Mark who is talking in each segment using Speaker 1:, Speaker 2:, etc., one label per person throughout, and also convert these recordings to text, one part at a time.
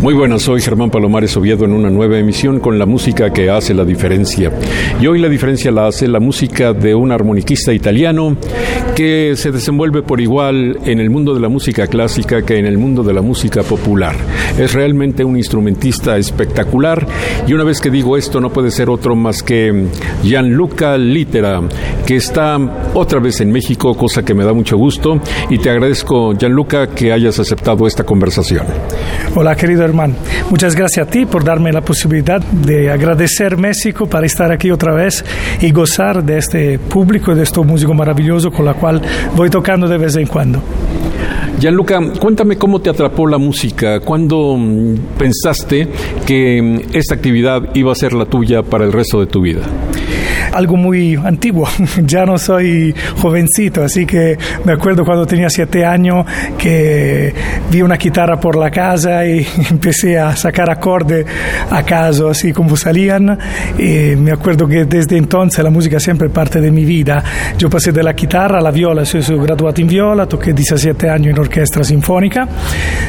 Speaker 1: Muy buenas, soy Germán Palomares Oviedo en una nueva emisión con la música que hace la diferencia. Y hoy la diferencia la hace la música de un armoniquista italiano que se desenvuelve por igual en el mundo de la música clásica que en el mundo de la música popular. Es realmente un instrumentista espectacular y una vez que digo esto no puede ser otro más que Gianluca Litera, que está otra vez en México, cosa que me da mucho gusto y te agradezco Gianluca que hayas aceptado esta conversación.
Speaker 2: Hola querido hermano Muchas gracias a ti por darme la posibilidad de agradecer México para estar aquí otra vez y gozar de este público de este músico maravilloso con la cual voy tocando de vez en cuando.
Speaker 1: Gianluca, cuéntame cómo te atrapó la música, cuándo mm, pensaste que mm, esta actividad iba a ser la tuya para el resto de tu vida
Speaker 2: algo muy antiguo. ya no soy jovencito, así que me acuerdo cuando tenía siete años que vi una guitarra por la casa y empecé a sacar acordes acaso, así como salían. Y me acuerdo que desde entonces la música siempre parte de mi vida. Yo pasé de la guitarra a la viola, soy, soy graduado en viola, toqué 17 años en orquesta sinfónica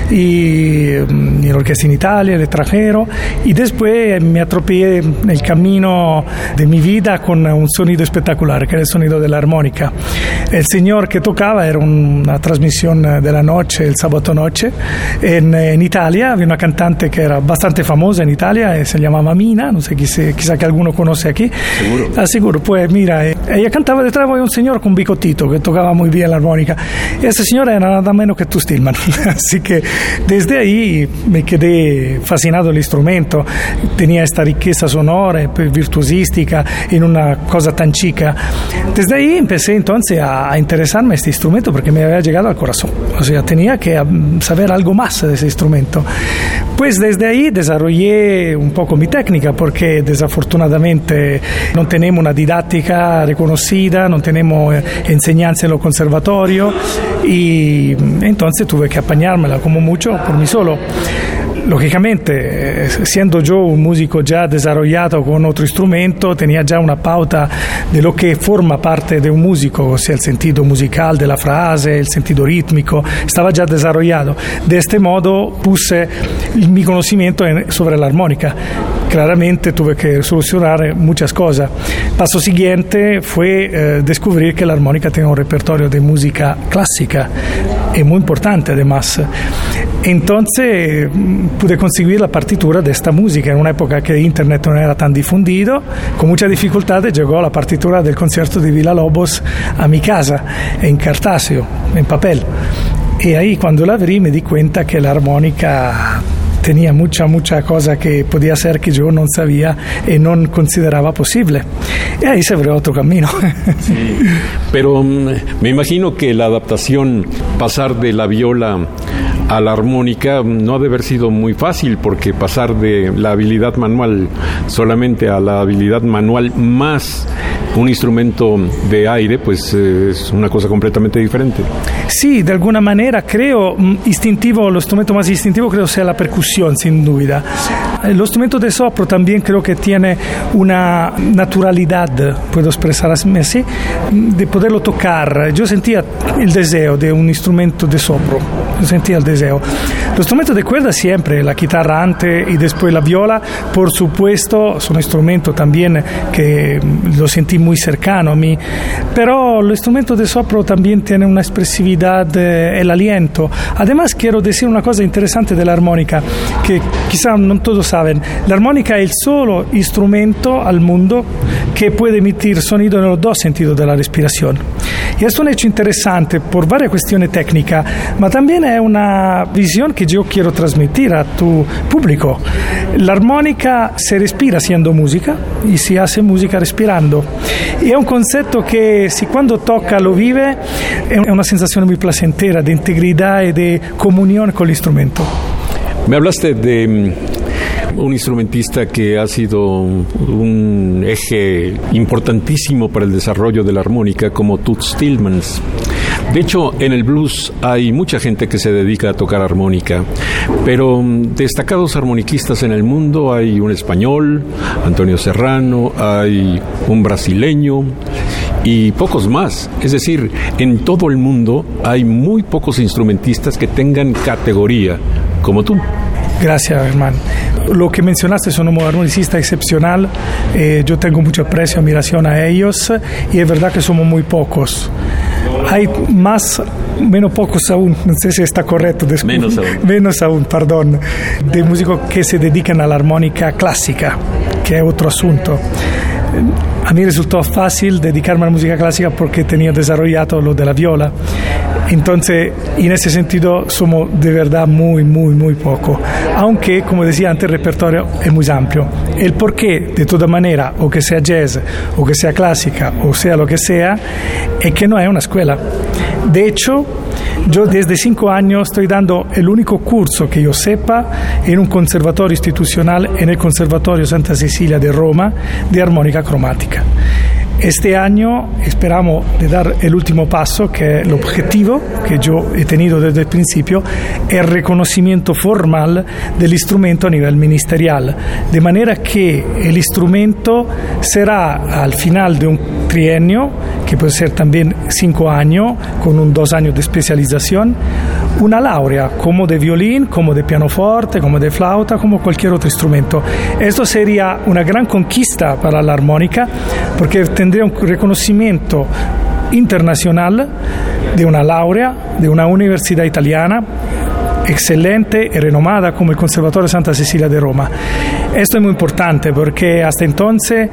Speaker 2: y mm, en orquesta en Italia, el extranjero, y después me atropellé en el camino de mi vida con un sonido espectacular, que era el sonido de la armónica. El señor que tocaba era una transmisión de la noche, el sábado noche, en, en Italia. Había una cantante que era bastante famosa en Italia, eh, se llamaba Mina, no sé, quizá, quizá que alguno conoce aquí.
Speaker 1: Seguro.
Speaker 2: Ah, seguro, pues mira, eh, ella cantaba detrás de un señor con bicotito que tocaba muy bien la armónica. Ese señor era nada menos que tu Stillman. Así que desde ahí me quedé fascinado el instrumento. Tenía esta riqueza sonora, virtuosística, en una cosa tan chica. Desde ahí empecé entonces a, a, interesarme a este instrumento porque me había llegado al corazón. O sea, tenía que um, saber algo más de ese instrumento. Pues desde ahí desarrollé un poco mi técnica porque desafortunadamente no tenemos una didáctica reconocida, no tenemos eh, enseñanza en los conservatorios y entonces tuve que apañármela como mucho por mí solo. Lógicamente, siendo yo un músico ya desarrollado con otro instrumento, tenía ya una pauta de lo que forma parte de un músico, o sea, el sentido musical de frase, el sentido rítmico, estaba ya desarrollado. De este modo puse mi conocimiento en, armónica. Claramente tuve que solucionar muchas cosas. Paso siguiente fue eh, descubrir que la armónica tiene un repertorio de música clásica, y muy importante además. Entonces pude conseguir la partitura de esta música en una época que Internet no era tan difundido. Con mucha dificultad llegó la partitura del concierto de Villa Lobos a mi casa, en cartaceo, en papel. Y ahí cuando la abrí me di cuenta que la armónica tenía mucha, mucha cosa que podía ser que yo no sabía y no consideraba posible. Y ahí se abrió otro camino.
Speaker 1: Sí, pero me imagino que la adaptación, pasar de la viola a la armónica no ha de haber sido muy fácil porque pasar de la habilidad manual solamente a la habilidad manual más un instrumento de aire, pues eh, es una cosa completamente diferente.
Speaker 2: Sí, de alguna manera creo mm, instintivo, lo instrumento más instintivo creo sea la percusión, sin duda. El instrumento de sopro también creo que tiene una naturalidad, puedo expresarme así, de poderlo tocar. Yo sentía el deseo de un instrumento de sopro, yo sentía el deseo. Los instrumentos de cuerda siempre, la guitarra antes y después la viola, por supuesto, son instrumentos también que lo sentí muy cercano a mí, pero el instrumento de sopro también tiene una expresividad, eh, el aliento. Además, quiero decir una cosa interesante de la armónica, que quizá no todos saben. La armónica es el solo instrumento al mundo que puede emitir sonido en los dos sentidos de la respiración. Y es un hecho interesante por varias cuestiones técnicas, pero también es una visión que yo quiero transmitir a tu público. La armónica se respira haciendo música y se hace música respirando. Y es un concepto que si cuando toca lo vive, es una sensación muy placentera de integridad y de comunión con el instrumento.
Speaker 1: Me hablaste de mm, un instrumentista que ha sido un eje importantísimo para el desarrollo de la armónica como Toots Tillmans. De hecho, en el blues hay mucha gente que se dedica a tocar armónica, pero mm, destacados armoniquistas en el mundo hay un español, Antonio Serrano, hay un brasileño y pocos más. Es decir, en todo el mundo hay muy pocos instrumentistas que tengan categoría como tú.
Speaker 2: Gracias, hermano. Lo que mencionaste son un armonicista excepcional. Eh, yo tengo mucho aprecio, admiración a ellos y es verdad que somos muy pocos. Hay más, menos pocos aún, no sé si está correcto.
Speaker 1: Menos aún.
Speaker 2: Menos aún, perdón, de músicos que se dedican a la armónica clásica, que es otro asunto. A mí resultó fácil dedicarme a la música clásica porque tenía desarrollado lo de la viola. Entonces, en ese sentido, somos de verdad muy, muy, muy poco. Aunque, como decía antes, el repertorio es muy amplio. El porqué, de toda manera, o que sea jazz, o que sea clásica, o sea lo que sea, es que no es una escuela. De hecho, yo desde cinco años estoy dando el único curso que yo sepa en un conservatorio institucional, en el Conservatorio Santa Cecilia de Roma, de armónica cromática. Este año esperamos dar el último paso, que el objetivo que yo he tenido desde el principio, el reconocimiento formal del instrumento a nivel ministerial, de manera que el instrumento será al final de un trienio, que puede ser también cinco años, con un dos años de especialización, una laurea como de violín, como de pianoforte, como de flauta, como cualquier otro instrumento. Esto sería una gran conquista para la armónica, porque tendría un reconocimiento internacional de una laurea de una universidad italiana excelente y renomada como el Conservatorio Santa Cecilia de Roma. Esto es muy importante porque hasta entonces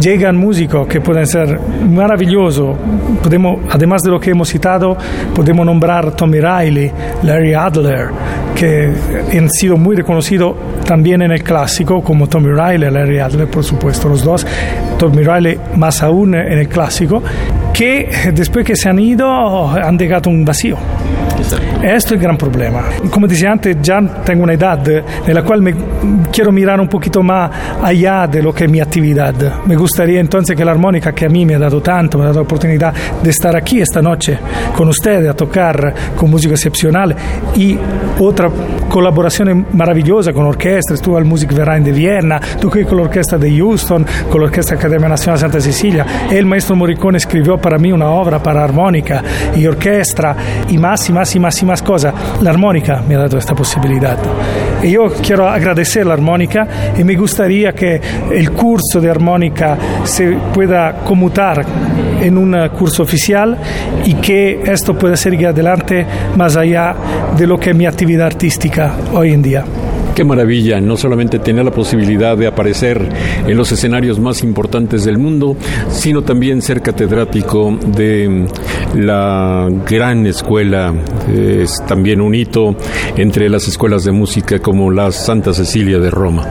Speaker 2: llegan músicos que pueden ser maravillosos. Podemos, además de lo que hemos citado, podemos nombrar Tommy Riley, Larry Adler, que han sido muy reconocidos también en el clásico, como Tommy Riley, Larry Adler, por supuesto, los dos. Tommy Riley más aún en el clásico, que después que se han ido han dejado un vacío. Esto es el gran problema. Como decía antes, ya tengo una edad en la cual me quiero mirar un poquito más allá de lo que es mi actividad. Me gustaría entonces que la armónica que a mí me ha dado tanto, me ha dado la oportunidad de estar aquí esta noche con ustedes a tocar con música excepcional y otra colaboración maravillosa con orquesta. Estuve al Musikverein de Viena, toqué con la orquesta de Houston, con la Orquesta Academia Nacional Santa Cecilia. El maestro Morricone escribió para mí una obra para armónica y orquesta y más y más y más y más cosas. La armónica me ha dado esta posibilidad. Yo quiero agradecer la armónica y me gustaría que el curso de armónica se pueda conmutar en un curso oficial y que esto pueda seguir adelante más allá de lo que es mi actividad artística hoy en día.
Speaker 1: Qué maravilla, no solamente tener la posibilidad de aparecer en los escenarios más importantes del mundo, sino también ser catedrático de la gran escuela, es también un hito entre las escuelas de música como la Santa Cecilia de Roma.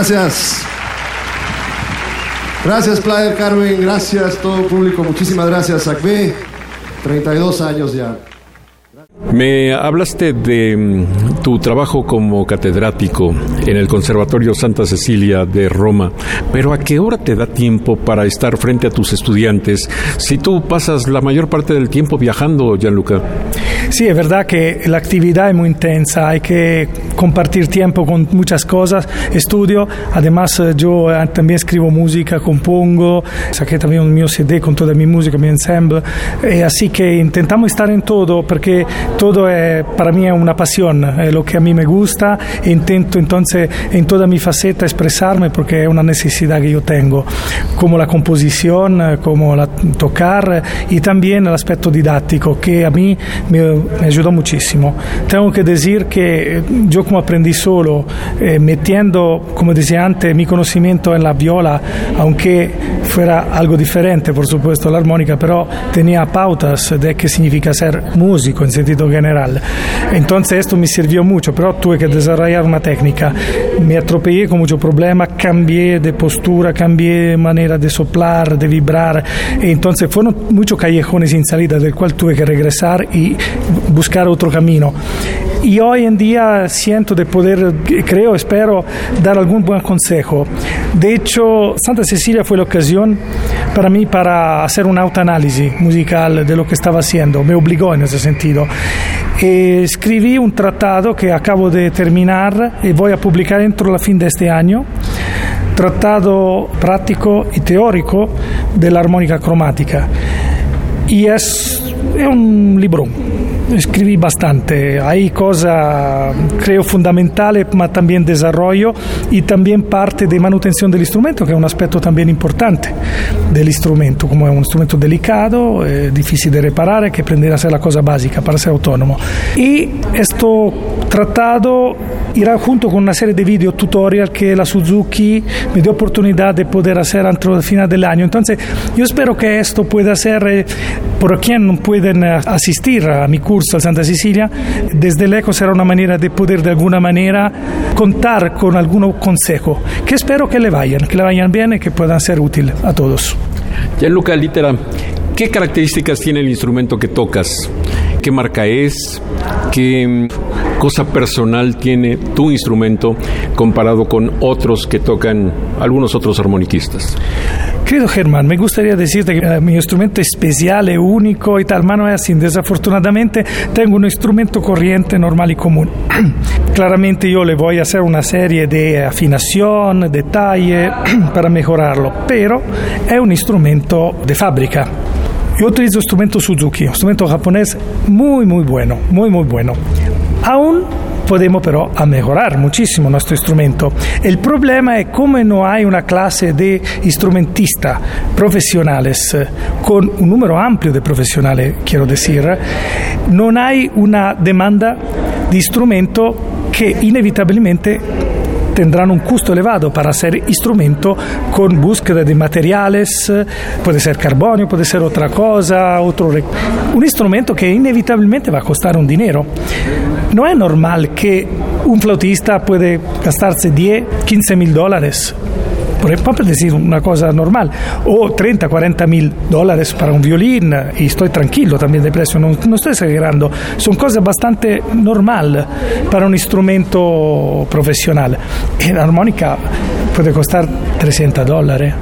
Speaker 3: Gracias. Gracias, Playa del Carmen. Gracias, todo público. Muchísimas gracias, Acme. 32 años ya.
Speaker 1: Me hablaste de mm, tu trabajo como catedrático en el Conservatorio Santa Cecilia de Roma, pero ¿a qué hora te da tiempo para estar frente a tus estudiantes si tú pasas la mayor parte del tiempo viajando, Gianluca?
Speaker 2: Sí, es verdad que la actividad es muy intensa, hay que compartir tiempo con muchas cosas, estudio, además eh, yo eh, también escribo música, compongo, saqué también un mío CD con toda mi música, mi ensemble, y así que intentamos estar en todo porque todo es, para mí es una pasión, es lo que a mí me gusta. E intento entonces en toda mi faceta expresarme porque es una necesidad que yo tengo, como la composición, como la tocar y también el aspecto didáctico que a mí me me ayudó muchísimo. Tengo que decir que eh, yo como aprendí solo, eh, metiendo, como decía antes, mi conocimiento en la viola, aunque fuera algo diferente, por supuesto, la armónica, pero tenía pautas de qué significa ser músico en sentido general. Entonces esto me sirvió mucho, pero tuve que desarrollar una técnica. Me atropellé con mucho problema, cambié de postura, cambié manera de soplar, de vibrar. Y entonces fueron muchos callejones sin salida del cual tuve que regresar y buscar otro camino. Y hoy en día siento de poder, creo, espero, dar algún buen consejo. De hecho, Santa Cecilia fue la ocasión para mí para hacer un autoanálisis musical de lo que estaba haciendo. Me obligó en ese sentido. escribí un tratado que acabo de terminar y voy a publicar dentro la fin de este año. Tratado práctico y teórico de la armónica cromática. Y es, es un libro escribí bastante. Hay cosas, creo, fundamentales, pero también desarrollo y también parte de manutención del instrumento, que es un aspecto también importante del instrumento, como es un instrumento delicado, eh, difícil de reparar, que aprender a hacer la cosa básica para ser autónomo. Y esto tratado irá junto con una serie de video tutorial que la Suzuki me dio oportunidad de poder hacer antes del final del año. Entonces, yo espero que esto pueda ser, eh, por quien pueden asistir a mi curso al Santa Cecilia, desde el ECO será una manera de poder de alguna manera contar con algún consejo, que espero que le vayan, que le vayan bien y que puedan ser útiles a todos.
Speaker 1: Gianluca Litera, ¿qué características tiene el instrumento que tocas? ¿Qué marca es? ¿Qué cosa personal tiene tu instrumento comparado con otros que tocan algunos otros armoniquistas?
Speaker 2: Querido Germán, me gustaría decirte que eh, mi instrumento es especial, es único y tal, pero no es así. Desafortunadamente tengo un instrumento corriente, normal y común. Claramente yo le voy a hacer una serie de afinación, detalle para mejorarlo, pero es un instrumento de fábrica. Yo utilizo instrumento Suzuki, un instrumento japonés muy, muy bueno, muy, muy bueno. Aún podemos pero a mejorar muchísimo nuestro instrumento. El problema es como no hay una clase de instrumentistas profesionales eh, con un número amplio de profesionales, quiero decir, no hay una demanda de instrumento que inevitabilmente tendrán un costo elevado para hacer instrumento con búsqueda de materiales, puede ser carbonio, puede ser otra cosa, otro un instrumento que inevitabilmente va a costar un dinero. No es normal que un flautista puede gastarse 10, 15 mil dólares por decir una cosa normal, o 30, 40 mil dólares para un violín, y estoy tranquilo también de precio, no, no estoy exagerando, son cosas bastante normal para un instrumento profesional. Y la armónica puede costar 300 dólares.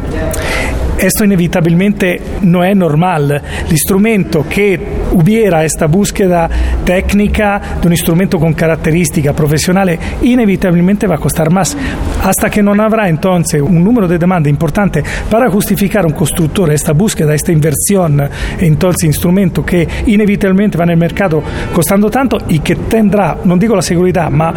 Speaker 2: Esto inevitablemente no es normal. El instrumento que hubiera esta búsqueda técnica de un instrumento con característica profesional inevitablemente va a costar más. Hasta que no habrá entonces un número de demanda importante para justificar un constructor esta búsqueda, esta inversión en todo ese instrumento que inevitablemente va en el mercado costando tanto y que tendrá, no digo la seguridad, ma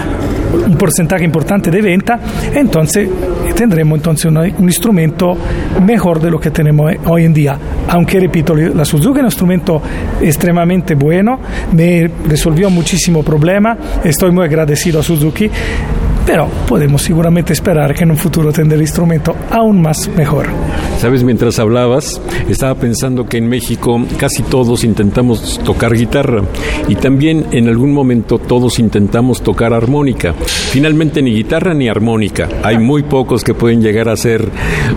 Speaker 2: un porcentaje importante de venta, entonces tendremos entonces un, un instrumento mejor de lo que tenemos hoy en día. Aunque, repito, la Suzuki es un instrumento extremadamente bueno, me resolvió muchísimo problema, estoy muy agradecido a Suzuki, pero podemos seguramente esperar que en un futuro tendrá el instrumento aún más mejor.
Speaker 1: Sabes, mientras hablabas, estaba pensando que en México casi todos intentamos tocar guitarra y también en algún momento todos intentamos tocar armónica. Finalmente ni guitarra ni armónica. Hay muy pocos que pueden llegar a ser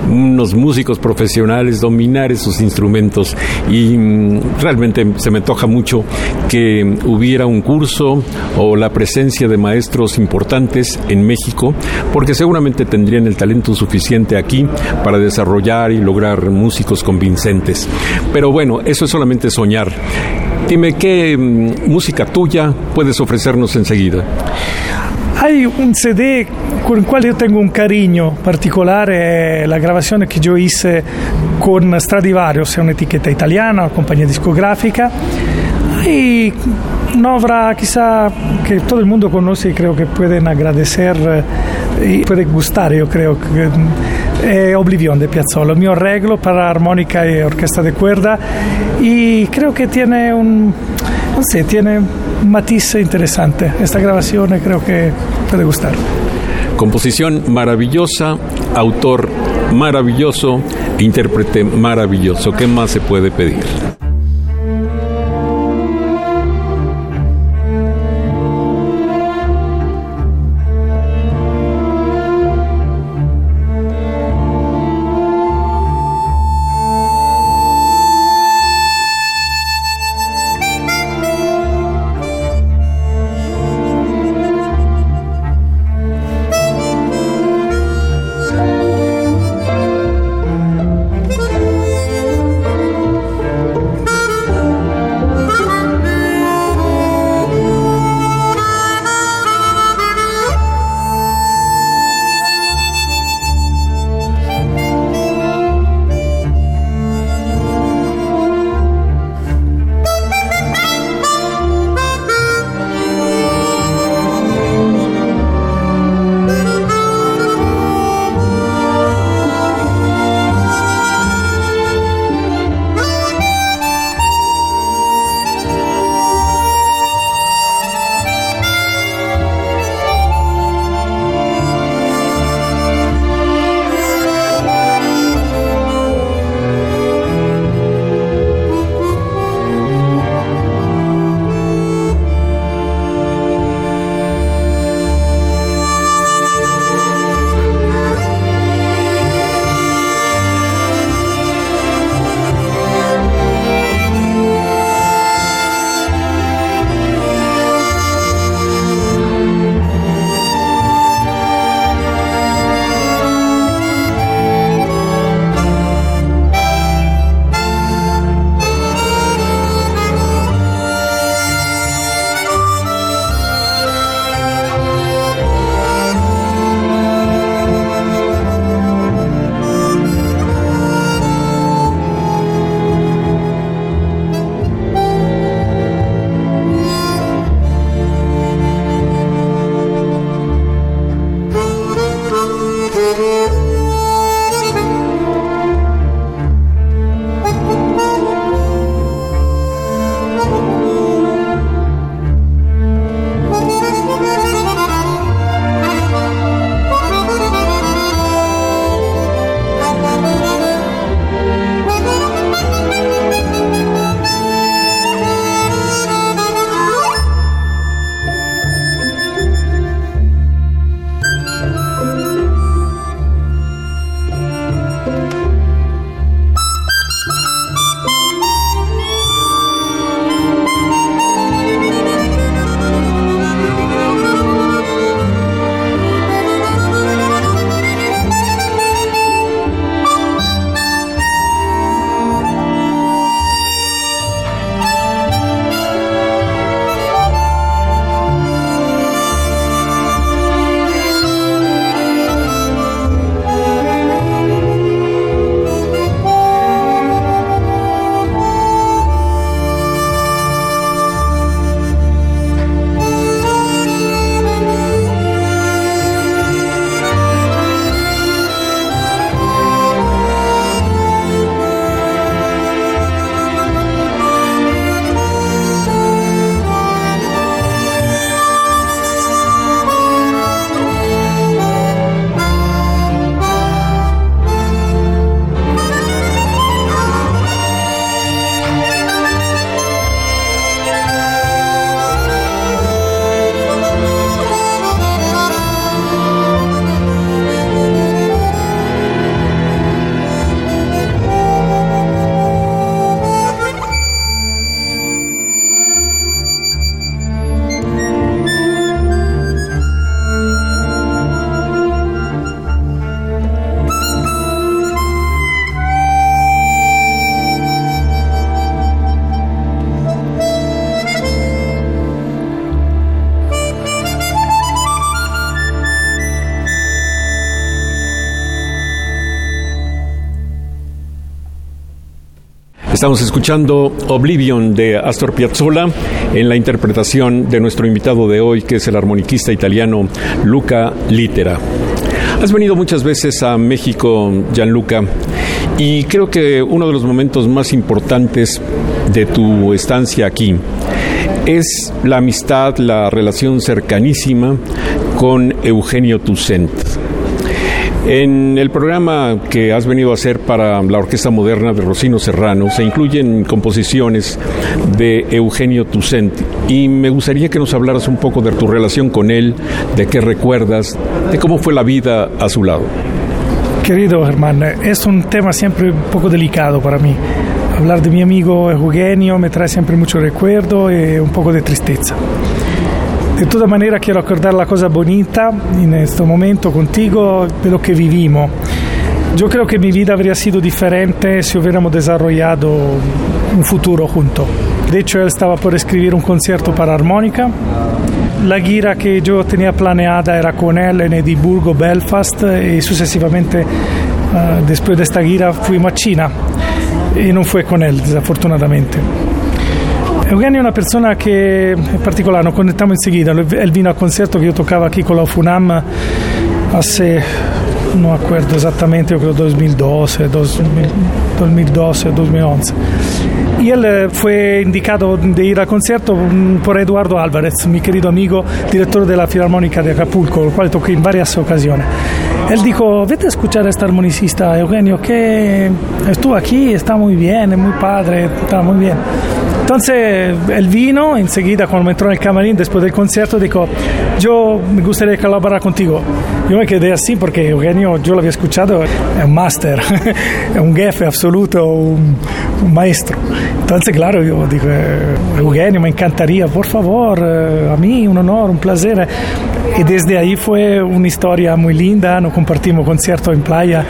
Speaker 1: unos músicos profesionales, dominar esos instrumentos y mm, realmente se me toja mucho que hubiera un curso o la presencia de maestros importantes en México, porque seguramente tendrían el talento suficiente aquí para desarrollar y lograr músicos convincentes. Pero bueno, eso es solamente soñar. Dime, ¿qué mm, música tuya puedes ofrecernos enseguida?
Speaker 2: Hay un CD con el cual yo tengo un cariño particular, es la grabación que yo hice con Stradivarius, es una etiqueta italiana, una compañía discográfica, y una obra quizá que todo el mundo conoce y creo que pueden agradecer eh, y puede gustar, yo creo que è Oblivion de Piazzolla, mio arreglo para armónica y orquesta de cuerda y creo que tiene un, no sé, tiene un matiz interesante. Esta grabación creo que puede gustar.
Speaker 1: Composición maravillosa, autor maravilloso, intérprete maravilloso. ¿Qué más se puede pedir? Estamos escuchando Oblivion de Astor Piazzolla en la interpretación de nuestro invitado de hoy, que es el armoniquista italiano Luca Litera. Has venido muchas veces a México, Gianluca, y creo que uno de los momentos más importantes de tu estancia aquí es la amistad, la relación cercanísima con Eugenio Tucent. En el programa que has venido a hacer para la Orquesta Moderna de Rocino Serrano se incluyen composiciones de Eugenio Tucent y me gustaría que nos hablaras un poco de tu relación con él, de qué recuerdas, de cómo fue la vida a su lado.
Speaker 2: Querido Germán, es un tema siempre un poco delicado para mí. Hablar de mi amigo Eugenio me trae siempre mucho recuerdo y un poco de tristeza. De todas maneras quiero acordar la cosa bonita en este momento contigo de lo que vivimos. Yo creo que mi vida habría sido diferente si hubiéramos desarrollado un futuro juntos. De hecho, él estaba por escribir un concierto para armónica. La gira que yo tenía planeada era con él en Edimburgo, Belfast y sucesivamente uh, después de esta gira fuimos a China y no fue con él, desafortunadamente. Eugenio è una persona che è particolare, nos conectamos enseguida. Él vino al concierto que yo tocaba aquí con la FUNAM hace, no acuerdo esattamente, yo creo 2012, 2012, 2011. Y él fue indicado de ir al concierto por Eduardo Álvarez, mi querido amigo, director de la Filarmónica de Acapulco, con el cual toqué en varias ocasiones. Él dijo, vete a escuchar a este armonicista, Eugenio, que estuvo aquí, está muy bien, es muy padre, está muy bien. Entonces él vino enseguida cuando me entró en el camarín después del concierto dijo yo me gustaría colaborar contigo yo me quedé así porque Eugenio yo lo había escuchado es un máster es un jefe absoluto un, un, maestro. Entonces claro yo dije Eugenio me encantaría por favor eh, a mí un honor un placer y desde ahí fue una historia muy linda. Nos compartimos concierto en playa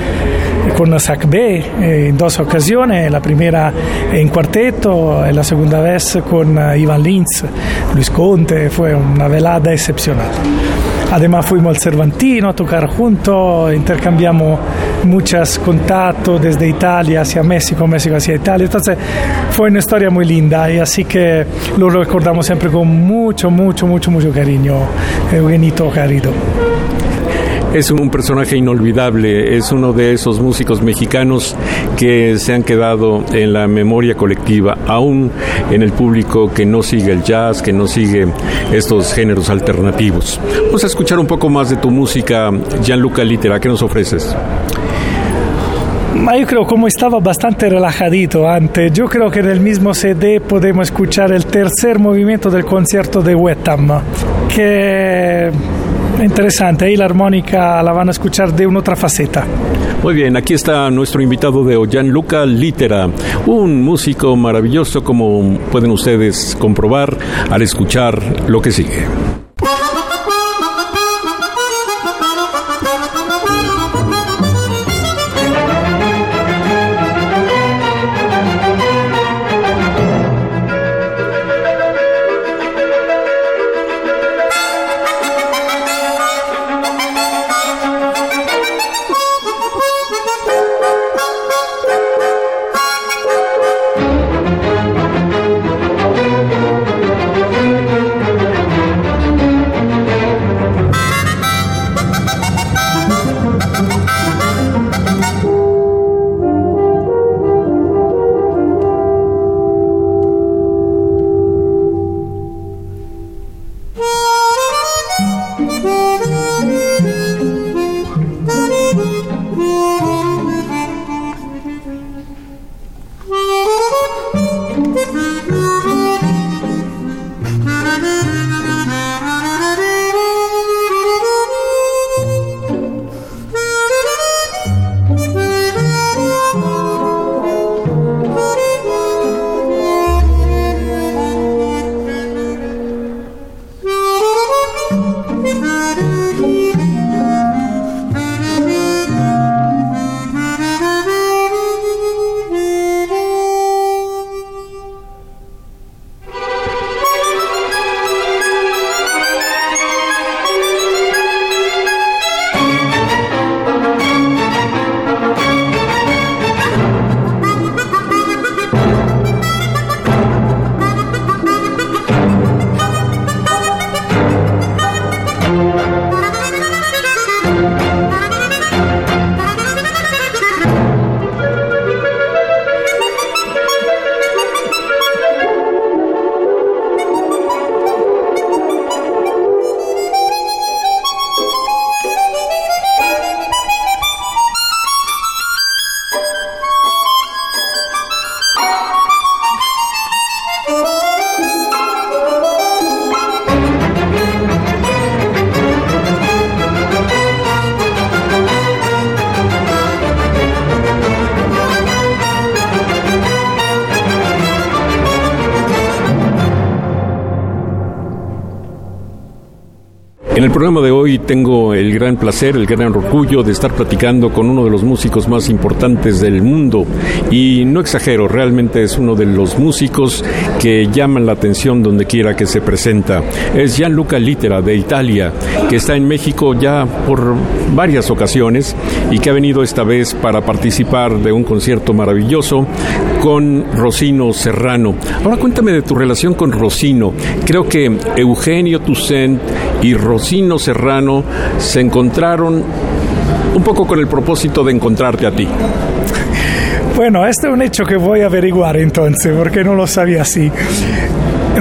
Speaker 2: con SAC B eh, en dos ocasiones, la primera en cuarteto y la segunda vez con uh, Ivan Lins, Luis Conte, fue una velada excepcional. Además fuimos al Cervantino a tocar juntos, intercambiamos muchos contactos desde Italia hacia México, México hacia Italia. Entonces fue una historia muy linda y así que lo recordamos siempre con mucho, mucho, mucho, mucho cariño, Eugenito querido
Speaker 1: es un personaje inolvidable, es uno de esos músicos mexicanos que se han quedado en la memoria colectiva, aún en el público que no sigue el jazz, que no sigue estos géneros alternativos. Vamos a escuchar un poco más de tu música, Gianluca Litera, ¿qué nos ofreces?
Speaker 2: yo creo como estaba bastante relajadito antes, yo creo que en el mismo CD podemos escuchar el tercer movimiento del concierto de Wetham, que interesante, ahí la armónica la van a escuchar de una otra faceta.
Speaker 1: Muy bien, aquí está nuestro invitado de Gianluca Litera, un músico maravilloso como pueden ustedes comprobar al escuchar lo que sigue. Programa de hoy tengo el gran placer, el gran orgullo de estar platicando con uno de los músicos más importantes del mundo. Y no exagero, realmente es uno de los músicos que llaman la atención donde quiera que se presenta. Es Gianluca Litera de Italia, que está en México ya por varias ocasiones y que ha venido esta vez para participar de un concierto maravilloso con Rosino Serrano. Ahora cuéntame de tu relación con Rosino. Creo que Eugenio Toussaint y Rosino Serrano se encontraron un poco con el propósito de encontrarte a ti.
Speaker 2: Bueno, este es un hecho que voy a averiguar entonces, porque no lo sabía así.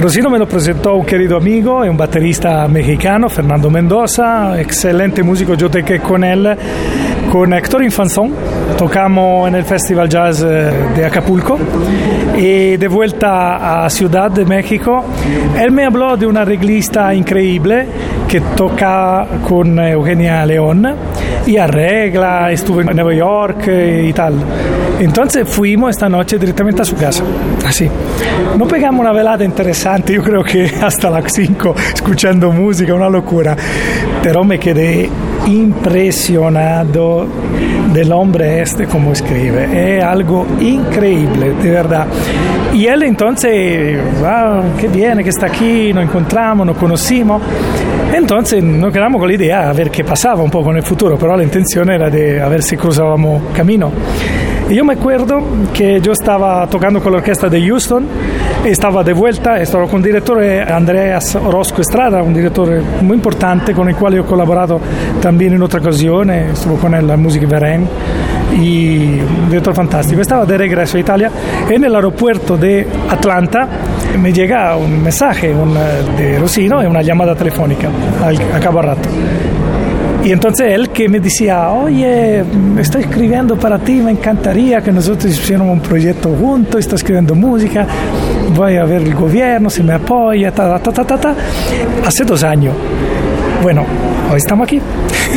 Speaker 2: Rosino me lo presentó un querido amigo, es un baterista mexicano, Fernando Mendoza, excelente músico, yo toqué con él, con Héctor Infanzón, tocamos en el Festival Jazz eh, de Acapulco y de vuelta a Ciudad de México, él me habló de una arreglista increíble que toca con Eugenia León y arregla, estuvo en Nueva York y tal. Entonces fuimos esta noche directamente a su casa, así. No pegamos una velada interesante, yo creo que hasta las 5, escuchando música, una locura, pero me quedé impresionado del hombre este como escribe, es algo increíble, de verdad. Y él entonces, wow, qué viene, que está aquí, nos encontramos, nos conocimos. Entonces nos quedamos con la idea de ver qué pasaba un poco en el futuro, pero la intención era de a ver si cruzábamos camino. Y yo me acuerdo que yo estaba tocando con la orquesta de Houston, estaba de vuelta, estaba con el director Andreas Orozco Estrada, un director muy importante con el cual yo he colaborado también en otra ocasión, estuvo con él la Music Veren y un director fantástico. Estaba de regreso a Italia en el aeropuerto de Atlanta me llega un mensaje un, de Rosino y una llamada telefónica al, a cabo rato. Y entonces él que me decía, oye, estoy escribiendo para ti, me encantaría que nosotros hiciéramos un proyecto juntos, estoy escribiendo música, voy a ver el gobierno, si me apoya, ta, ta, ta, ta, ta. Hace dos años. Bueno, hoy estamos aquí.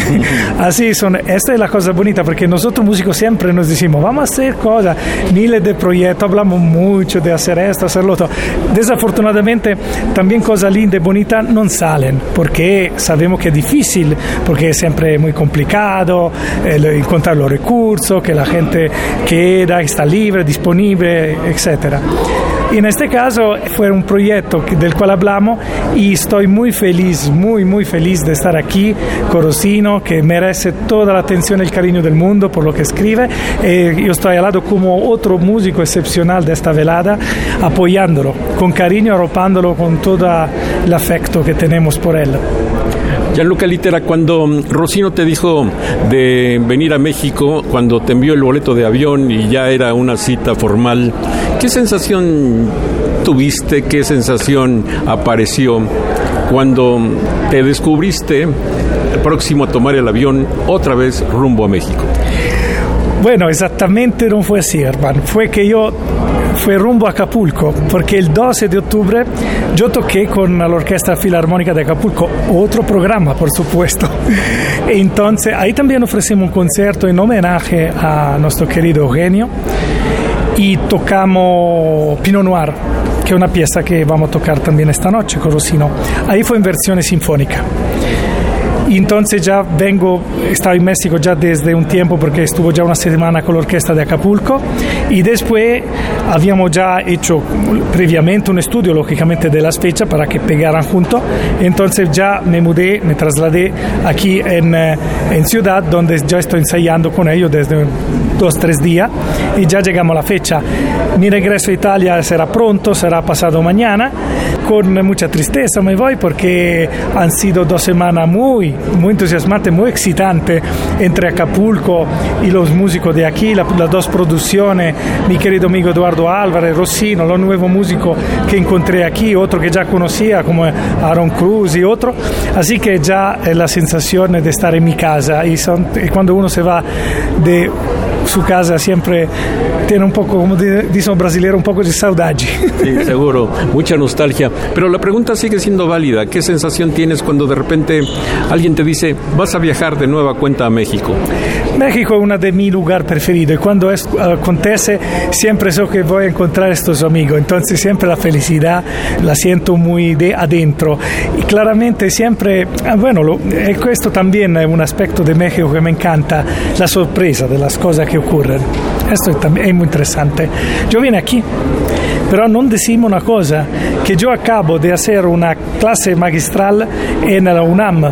Speaker 2: Así son, esta es la cosa bonita porque nosotros músicos siempre nos decimos, vamos a hacer cosas, miles de proyectos, hablamos mucho de hacer esto, hacerlo otro. Desafortunadamente también cosas lindas y bonitas no salen porque sabemos que es difícil, porque es siempre muy complicado encontrar los recursos, que la gente queda, está libre, disponible, etcétera. En este caso fue un proyecto del cual hablamos y estoy muy feliz, muy, muy feliz de estar aquí con Rosino, que merece toda la atención y el cariño del mundo por lo que escribe. Eh, yo estoy al lado como otro músico excepcional de esta velada, apoyándolo con cariño, arropándolo con todo el afecto que tenemos por él.
Speaker 1: Gianluca Litera, cuando Rosino te dijo de venir a México, cuando te envió el boleto de avión y ya era una cita formal, ¿qué sensación tuviste? ¿Qué sensación apareció cuando te descubriste próximo a tomar el avión otra vez rumbo a México?
Speaker 2: Bueno, exactamente no fue así, hermano. Fue que yo fui rumbo a Acapulco, porque el 12 de octubre yo toqué con la Orquesta Filarmónica de Acapulco, otro programa, por supuesto. Entonces, ahí también ofrecimos un concierto en homenaje a nuestro querido Eugenio y tocamos Pinot Noir, que es una pieza que vamos a tocar también esta noche con Rosino. Ahí fue en versión sinfónica. Y entonces ya vengo, estaba en México ya desde un tiempo porque estuvo ya una semana con la orquesta de Acapulco y después habíamos ya hecho previamente un estudio lógicamente de las fechas para que pegaran juntos. Entonces ya me mudé, me trasladé aquí en, eh, en Ciudad donde ya estoy ensayando con ellos desde dos, tres días y ya llegamos a la fecha. Mi regreso a Italia será pronto, será pasado mañana. Con mucha tristeza me voy porque han sido dos semanas muy muy entusiasmante, muy excitante entre Acapulco y los músicos de aquí, las dos producciones, mi querido amigo Eduardo Álvarez, Rossino, los nuevos músicos que encontré aquí, otro que ya conocía como Aaron Cruz y otro. Así que ya es la sensación de estar en mi casa y, son, y cuando uno se va de su casa siempre tiene un poco, como dice un brasileño, un poco de saudade.
Speaker 1: Sí, seguro, mucha nostalgia. Pero la pregunta sigue siendo válida. ¿Qué sensación tienes cuando de repente alguien te dice, vas a viajar de nueva cuenta a México?
Speaker 2: México es uno de mis lugares preferidos y cuando es, acontece siempre sé que voy a encontrar estos amigos, entonces siempre la felicidad la siento muy de adentro y claramente siempre, ah, bueno, lo, questo también es un aspecto de México que me encanta, la sorpresa de las cosas que ocurren. Esto es, es muy interesante. Yo vine aquí pero no decimos una cosa, que yo acabo de hacer una clase magistral en la UNAM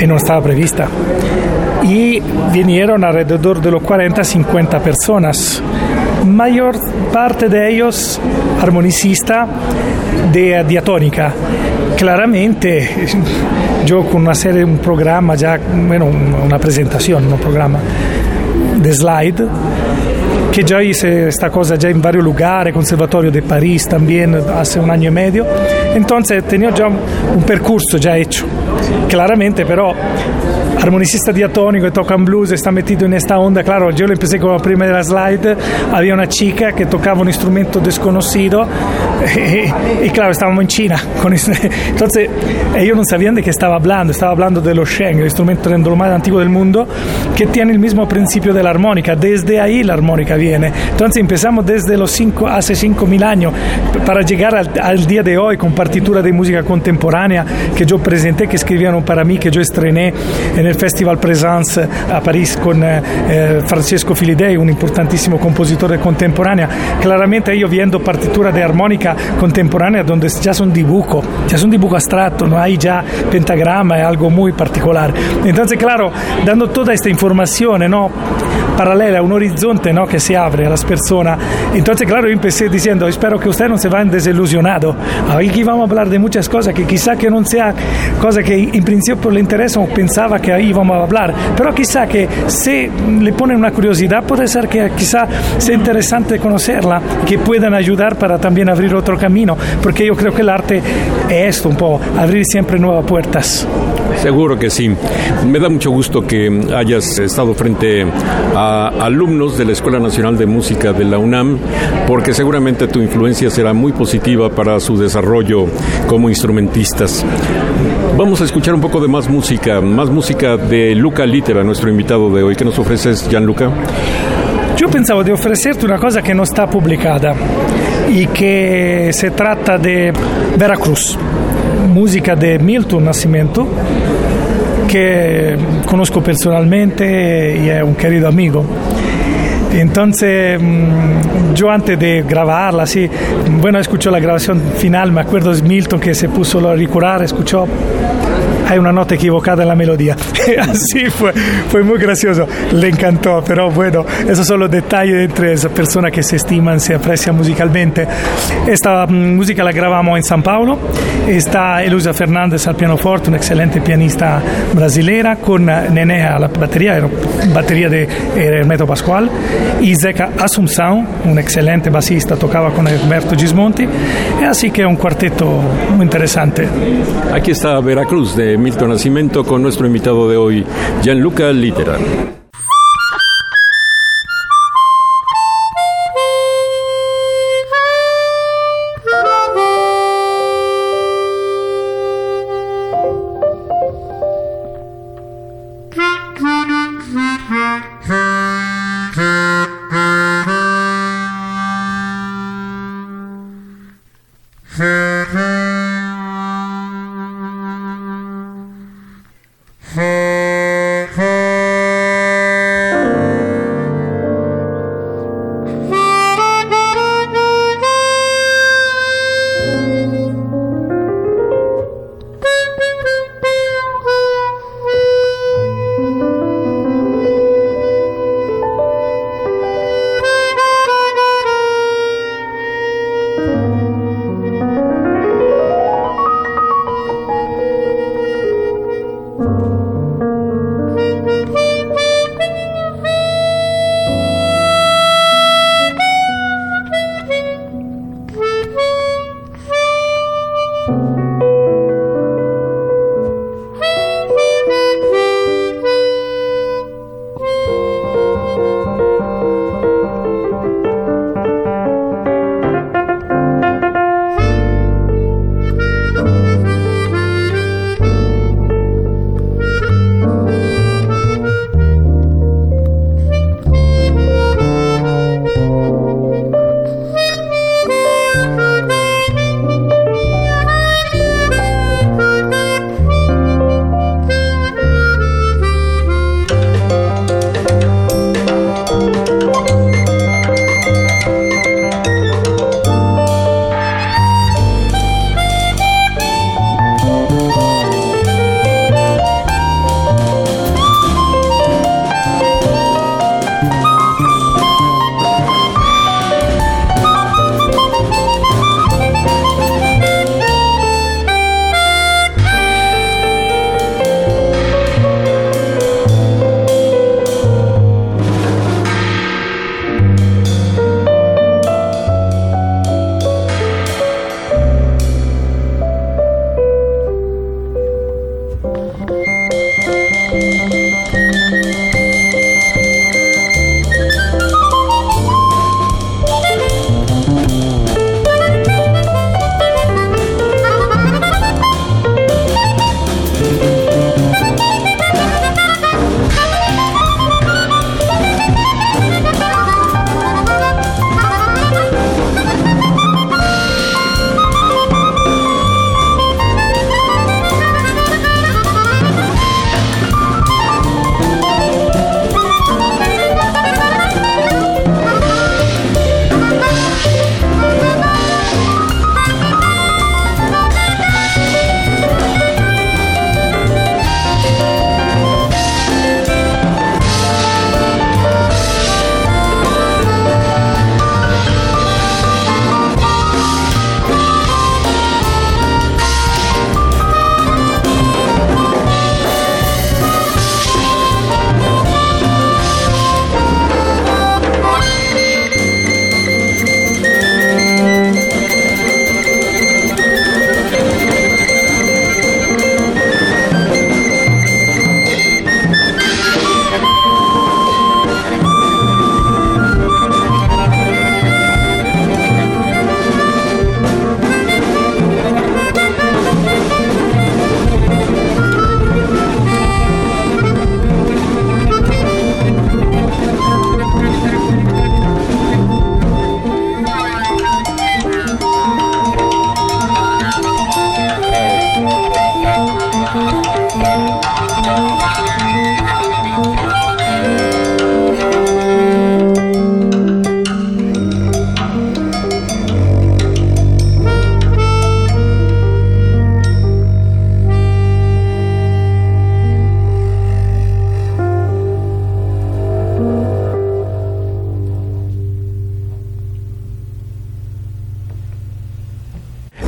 Speaker 2: y no estaba prevista. Y vinieron alrededor de los 40-50 personas. Mayor parte de ellos armonicista de diatónica. Claramente yo con una serie, un programa ya, bueno, una presentación, un programa de slide, que ya hice esta cosa ya en varios lugares, Conservatorio de París también hace un año y medio. Entonces tenía ya un percurso ya hecho. Claramente, pero armonicista diatónico que toca en blues, está metido en esta onda. Claro, yo lo empecé con la primera slide, había una chica que tocaba un instrumento desconocido y, claro, estábamos en China. Con entonces ellos no sabían de qué estaba hablando, estaba hablando de los Sheng, el instrumento lo más antiguo del mundo, que tiene el mismo principio de armónica. Desde ahí la armónica viene. Entonces empezamos desde los cinco, hace 5.000 años para llegar al, al día de hoy con partitura de música contemporánea que yo presenté, que escribieron para mí, que yo estrené en Festival Presence a París con eh, Francesco Filidei, un importantissimo compositore contemporaneo. Claramente io viendo partitura de armónica contemporánea donde ya son dibujo, ya son dibujo abstracto, no hay ya pentagrama, es algo muy particular. Entonces, claro, dando toda esta información, ¿no? Paralela, un horizonte ¿no? que se abre a las personas. Entonces, claro, yo empecé diciendo, espero que ustedes no se vayan desilusionados. Aquí vamos a hablar de muchas cosas que quizá que no sea cosas que en principio le interesan o pensaba que ahí vamos a hablar, pero quizá que si le ponen una curiosidad puede ser que quizá sea interesante conocerla, que puedan ayudar para también abrir otro camino, porque yo creo que el arte es esto un poco, abrir siempre nuevas puertas.
Speaker 1: Seguro que sí. Me da mucho gusto que hayas estado frente a alumnos de la Escuela Nacional de Música de la UNAM, porque seguramente tu influencia será muy positiva para su desarrollo como instrumentistas. Vamos a escuchar un poco de más música, más música de Luca Litera, nuestro invitado de hoy. ¿Qué nos ofreces, Gianluca?
Speaker 2: Yo pensaba de ofrecerte una cosa que no está publicada y que se trata de Veracruz, música de Milton Nascimento, que conozco personalmente y es un querido amigo. Entonces, mm, yo antes de grabarla, sí, bueno, escucho la grabación final, me acuerdo de Milton que se puso a recurar, escuchó hay una nota equivocada en la melodía. Así fue, fue muy gracioso, le encantó, pero bueno, esos son los detalles entre esas personas que se estiman, se aprecian musicalmente. Esta mm, música la grabamos en San Paulo, está Elusa Fernández al pianoforte, una excelente pianista brasilera, con Nené a la batería, batería de Hermeto Pascual, y Zeca Assunção, un excelente basista, tocaba con Alberto Gismonti, así que un cuarteto muy interesante.
Speaker 1: Está Veracruz de Milton Nacimiento con nuestro invitado de hoy, Gianluca Litera.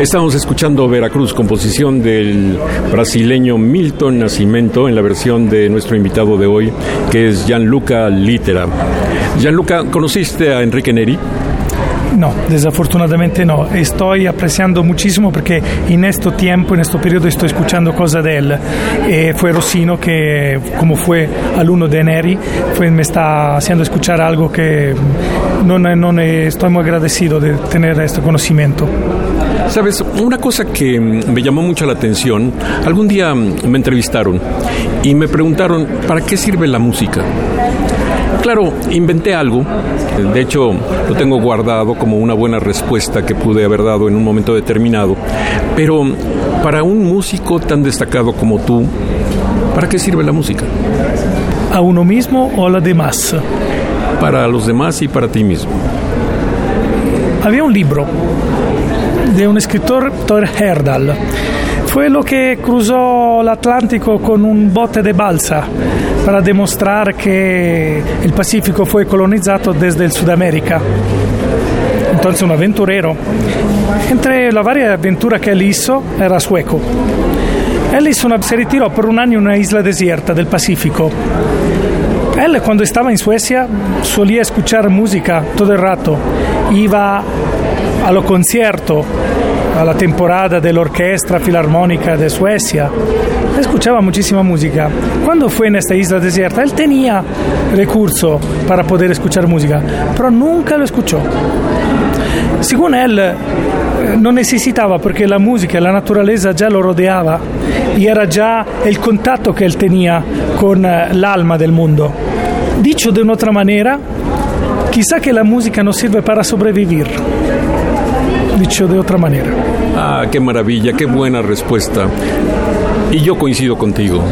Speaker 1: Estamos escuchando Veracruz, composición del brasileño Milton Nascimento en la versión de nuestro invitado de hoy, que es Gianluca Litera. Gianluca, ¿conociste a Enrique Neri?
Speaker 2: No, desafortunadamente no. Estoy apreciando muchísimo porque en este tiempo, en este periodo, estoy escuchando cosas de él. Eh, fue Rossino que, como fue alumno de Neri, fue, me está haciendo escuchar algo que no, no estoy muy agradecido de tener este conocimiento.
Speaker 1: Sabes, una cosa que me llamó mucho la atención, algún día me entrevistaron y me preguntaron, ¿para qué sirve la música? Claro, inventé algo, de hecho lo tengo guardado como una buena respuesta que pude haber dado en un momento determinado, pero para un músico tan destacado como tú, ¿para qué sirve la música?
Speaker 2: ¿A uno mismo o a los demás?
Speaker 1: Para los demás y para ti mismo.
Speaker 2: Había un libro de un escritor, Thor Herdal. Fue lo que cruzó el Atlántico con un bote de balsa para demostrar que el Pacífico fue colonizado desde el Sudamérica. Entonces un aventurero. Entre las varias aventuras que él hizo, era sueco. Una, se retiró por un año en una isla desierta del Pacífico. Él cuando estaba en Suecia solía escuchar música todo el rato. Iba a lo concierto a temporada de la Orquesta Filarmónica de Suecia. Escuchaba muchísima música. Cuando fue en esta isla desierta, él tenía recurso para poder escuchar música, pero nunca lo escuchó. Según él, eh, no necesitaba porque la música, la naturaleza ya lo rodeaba y era ya el contacto que él tenía con eh, el alma del mundo. Dicho de una otra manera, quizá que la música no sirve para sobrevivir dicho de otra manera.
Speaker 1: Ah, qué maravilla, qué buena respuesta. Y yo coincido contigo.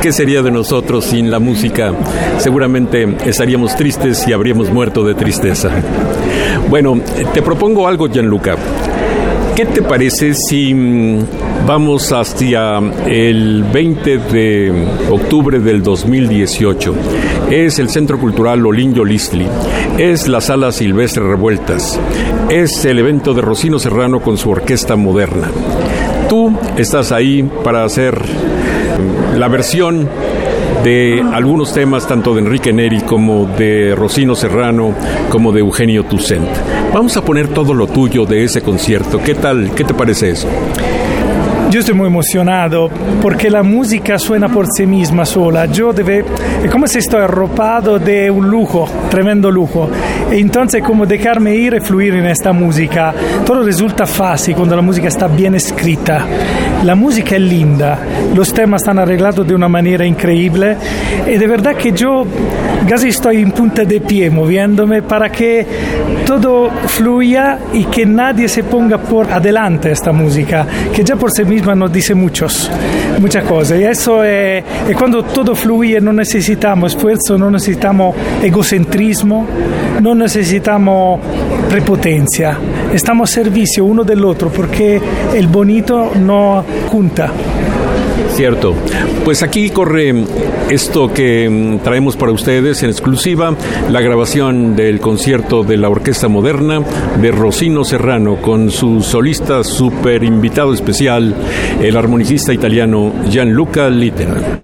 Speaker 1: ¿Qué sería de nosotros sin la música? Seguramente estaríamos tristes y habríamos muerto de tristeza. Bueno, te propongo algo, Gianluca. ¿Qué te parece si mm, vamos hacia el 20 de octubre del 2018? Es el Centro Cultural Olinjo Listli, es la Sala Silvestre Revueltas, es el evento de Rocino Serrano con su orquesta moderna. Tú estás ahí para hacer mm, la versión de algunos temas tanto de Enrique Neri como de Rocino Serrano como de Eugenio Tucent. Vamos a poner todo lo tuyo de ese concierto. ¿Qué tal? ¿Qué te parece eso?
Speaker 2: Yo estoy muy emocionado porque la música suena por sí misma sola. Yo debe, es como si estoy arropado de un lujo, tremendo lujo. Y entonces como dejarme ir y fluir en esta música. Todo resulta fácil cuando la música está bien escrita. La música es linda, los temas están arreglados de una manera increíble y de verdad que yo casi estoy en punta de pie moviéndome para que todo fluya y que nadie se ponga por adelante esta música, que ya por sí misma nos dice muchos, muchas cosas. Y eso es, es cuando todo fluye, no necesitamos esfuerzo, no necesitamos egocentrismo, no necesitamos prepotencia, estamos a servicio uno del otro porque el bonito no junta.
Speaker 1: Cierto. Pues aquí corre esto que mm, traemos para ustedes en exclusiva, la grabación del concierto de la Orquesta Moderna de Rosino Serrano con su solista super invitado especial, el armonicista italiano Gianluca Littera.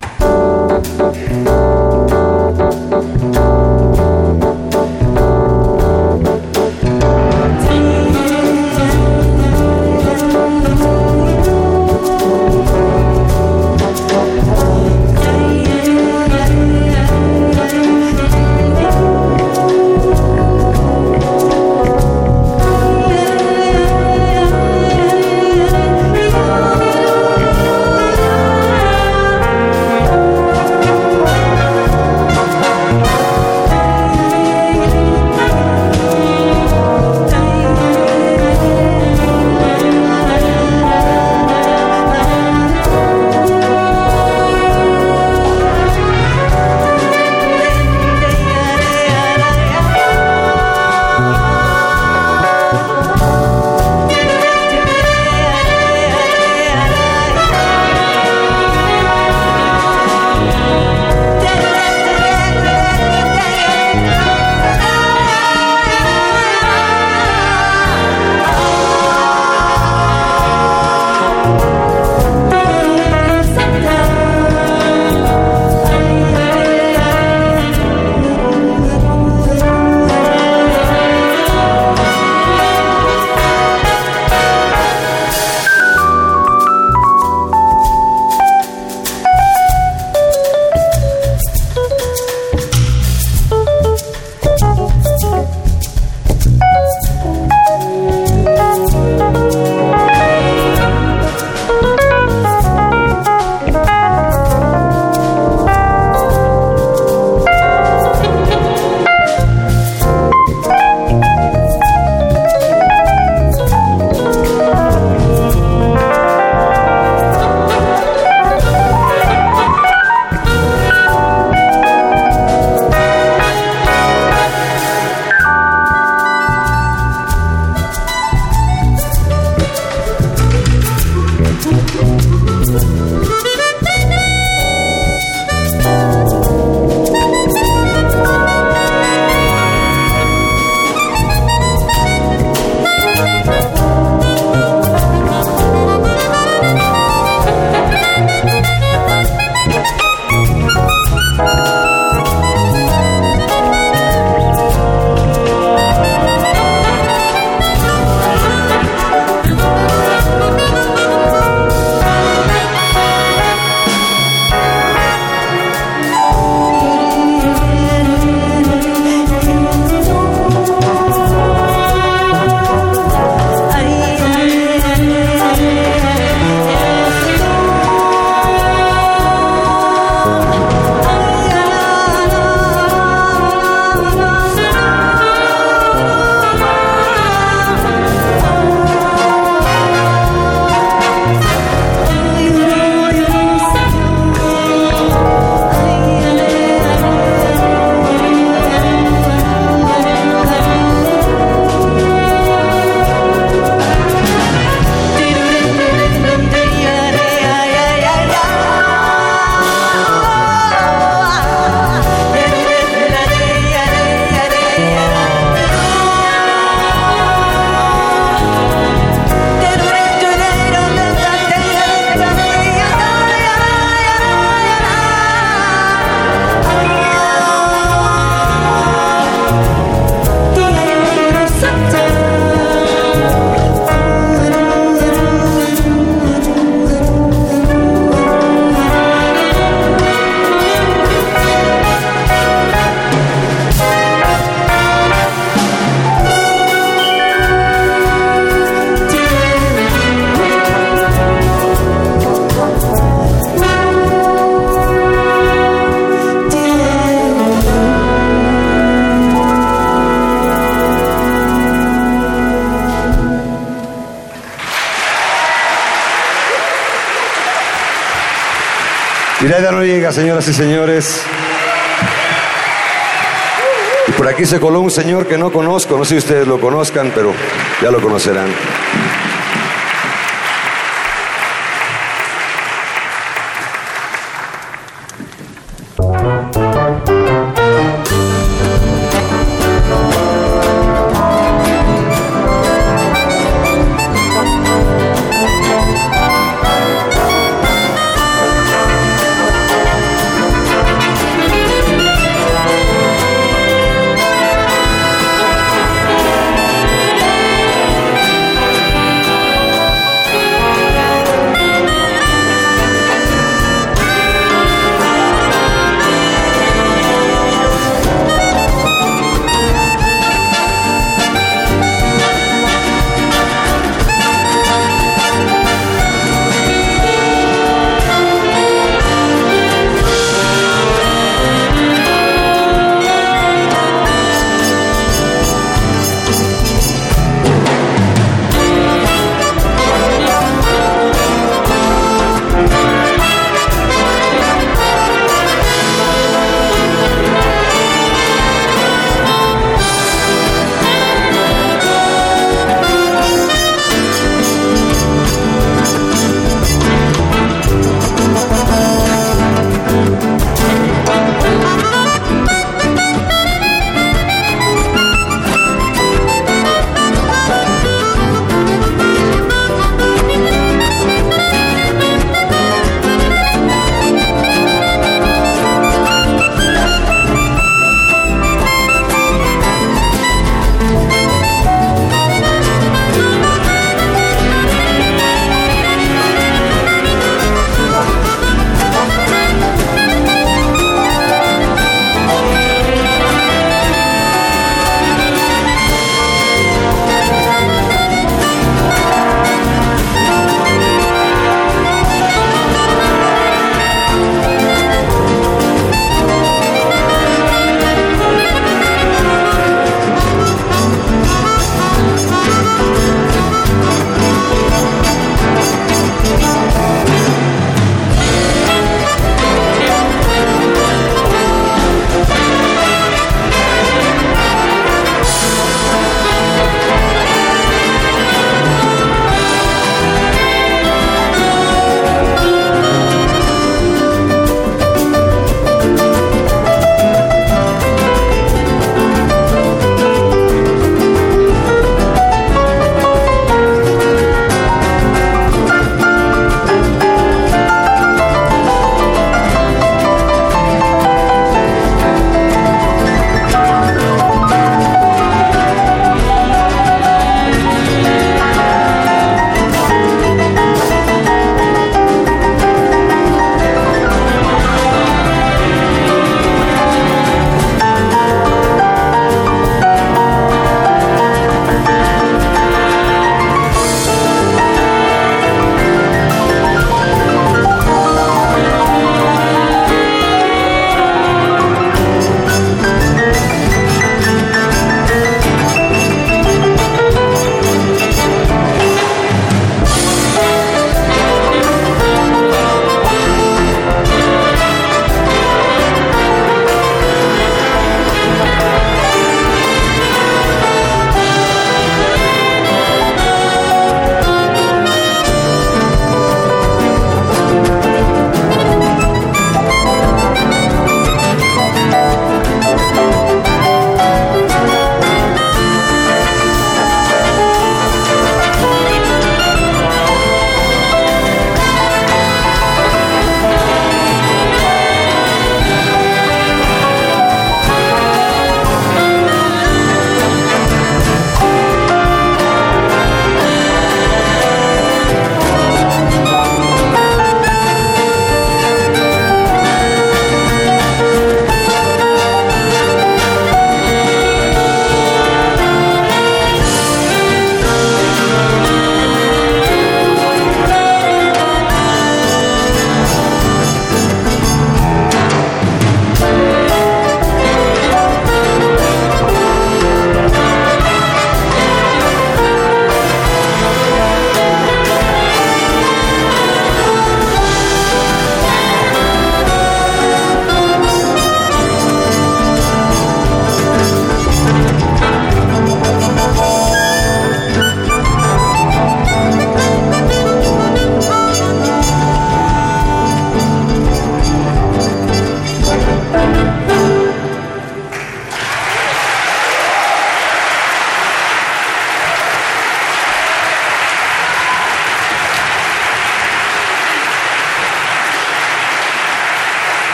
Speaker 4: Iraida Noriega, señoras y señores. Y por aquí se coló un señor que no conozco, no sé si ustedes lo conozcan, pero ya lo conocerán.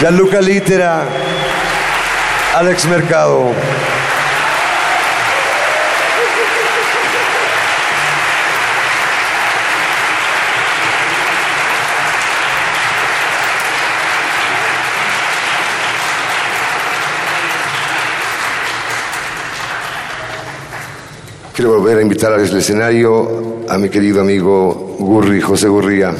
Speaker 4: Gianluca Litera, Alex Mercado. Quiero volver a invitar al escenario a mi querido amigo Gurri, José Gurría.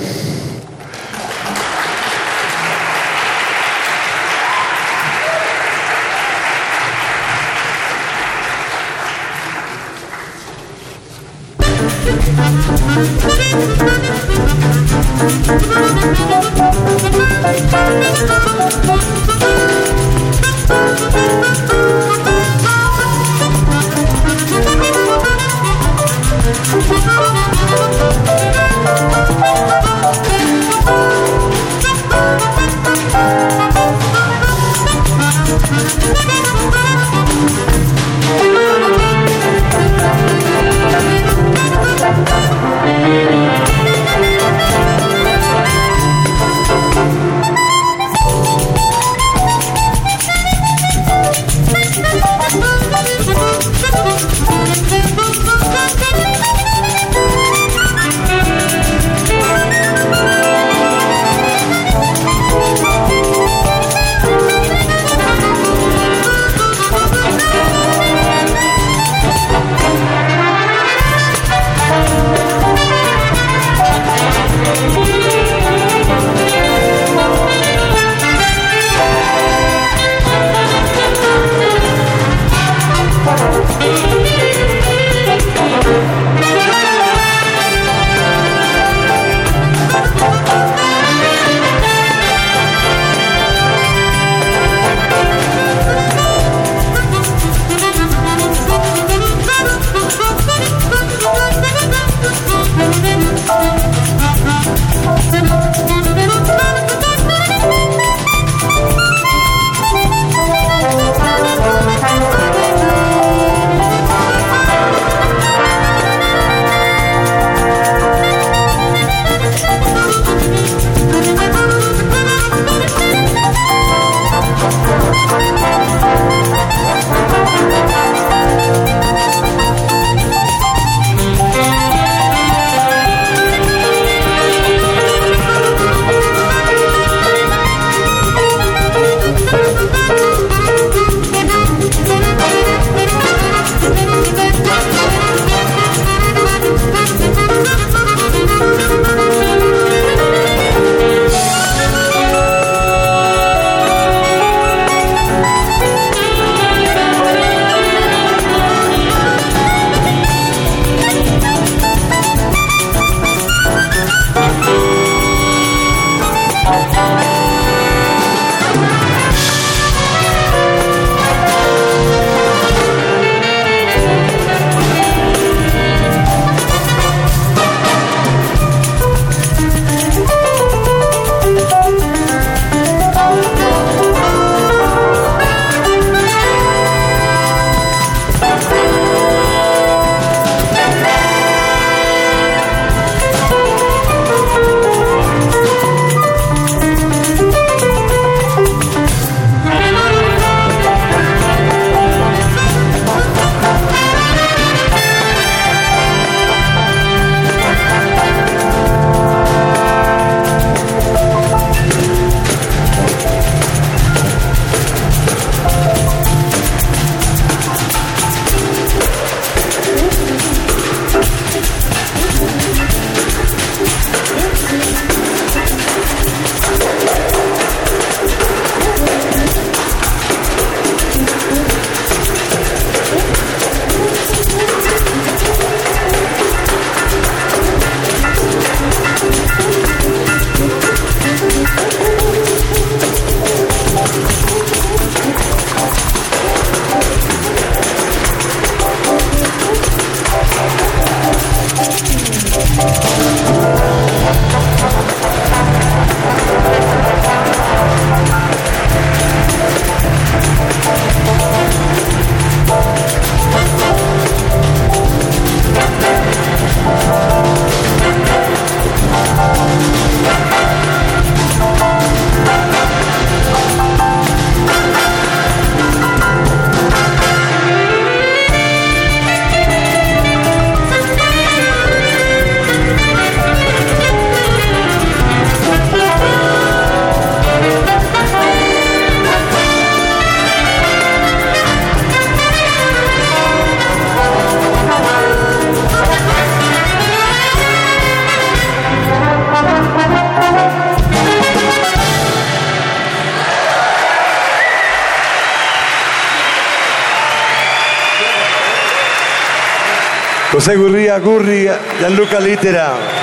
Speaker 4: José Gurría, Gurria, Gianluca Litera.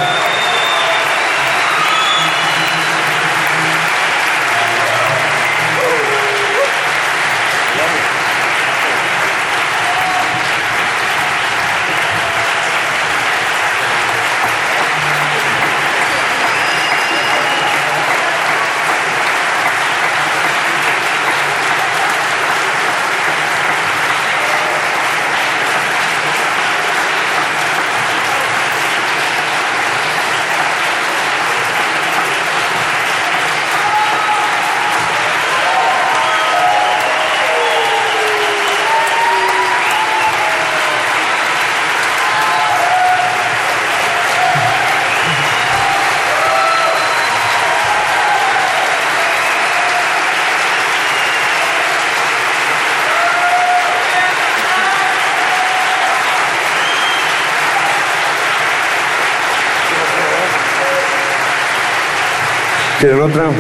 Speaker 4: ¿Quieren otra?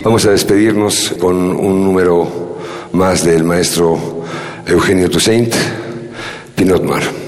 Speaker 4: Vamos a despedirnos con un número más del maestro Eugenio Toussaint, Pinot Mar.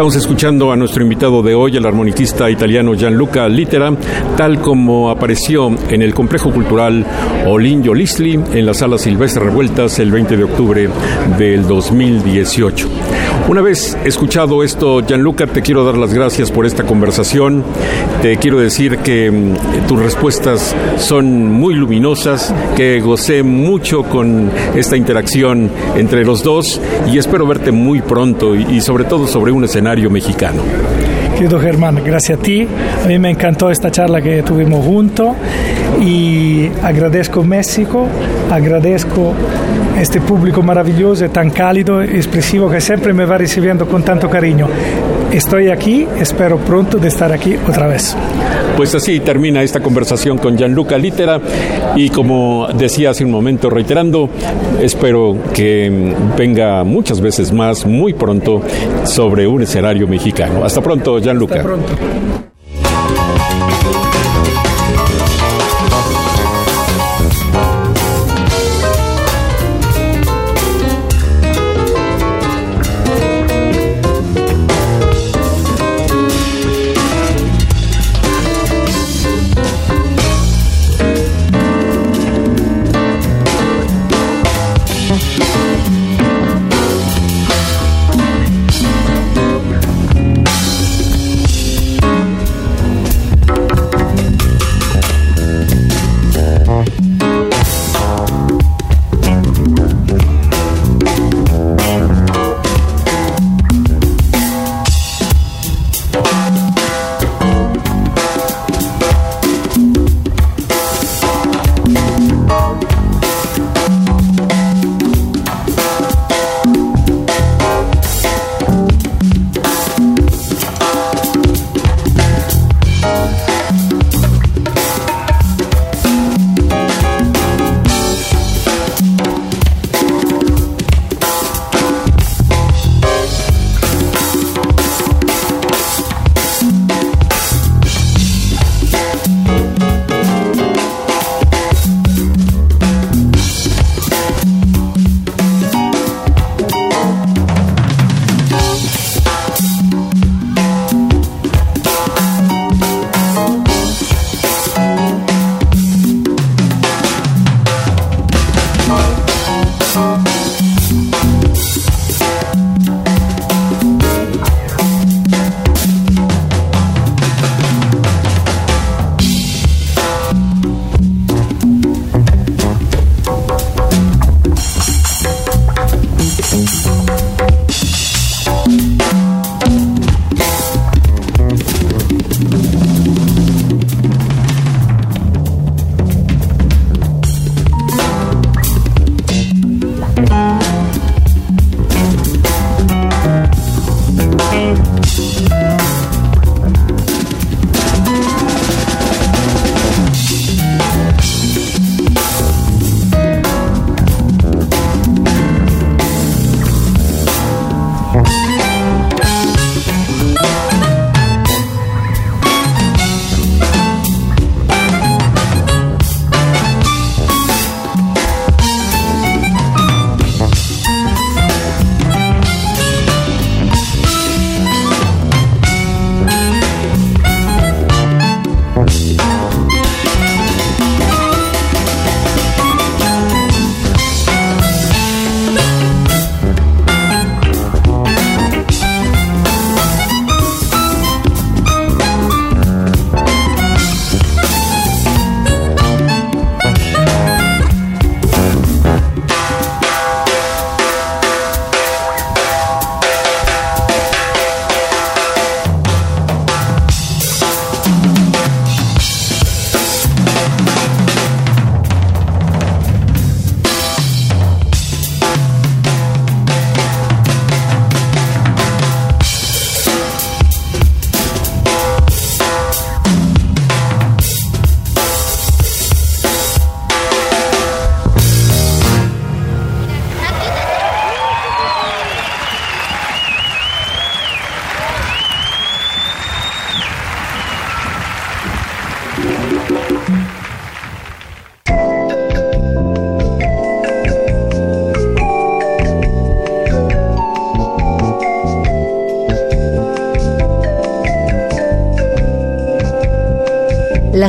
Speaker 1: Estamos escuchando a nuestro invitado de hoy, el armoniquista italiano Gianluca Litera, tal como apareció en el complejo cultural Olinjo Lisli en la sala Silvestre Revueltas el 20 de octubre del 2018. Una vez escuchado esto, Gianluca, te quiero dar las gracias por esta conversación. Te quiero decir que mm, tus respuestas son muy luminosas, que gocé mucho con esta interacción entre los dos y espero verte muy pronto y, sobre todo sobre un escenario mexicano.
Speaker 2: Querido Germán, gracias a ti. A mí me encantó esta charla que tuvimos juntos y agradezco México, agradezco este público maravilloso, tan cálido expresivo que siempre me va recibiendo con tanto cariño. Estoy aquí, espero pronto de estar aquí otra vez.
Speaker 1: Pues así termina esta conversación con Gianluca Litera y como decía hace un momento reiterando, espero que venga muchas veces más muy pronto sobre un escenario mexicano. Hasta pronto, Gianluca.
Speaker 2: Hasta pronto.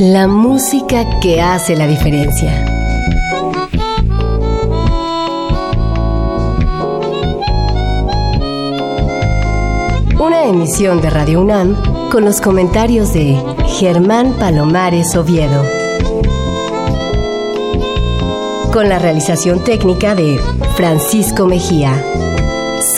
Speaker 5: La música que hace la diferencia. Una emisión de Radio UNAM con los comentarios de Germán Palomares Oviedo. Con la realización técnica de Francisco Mejía.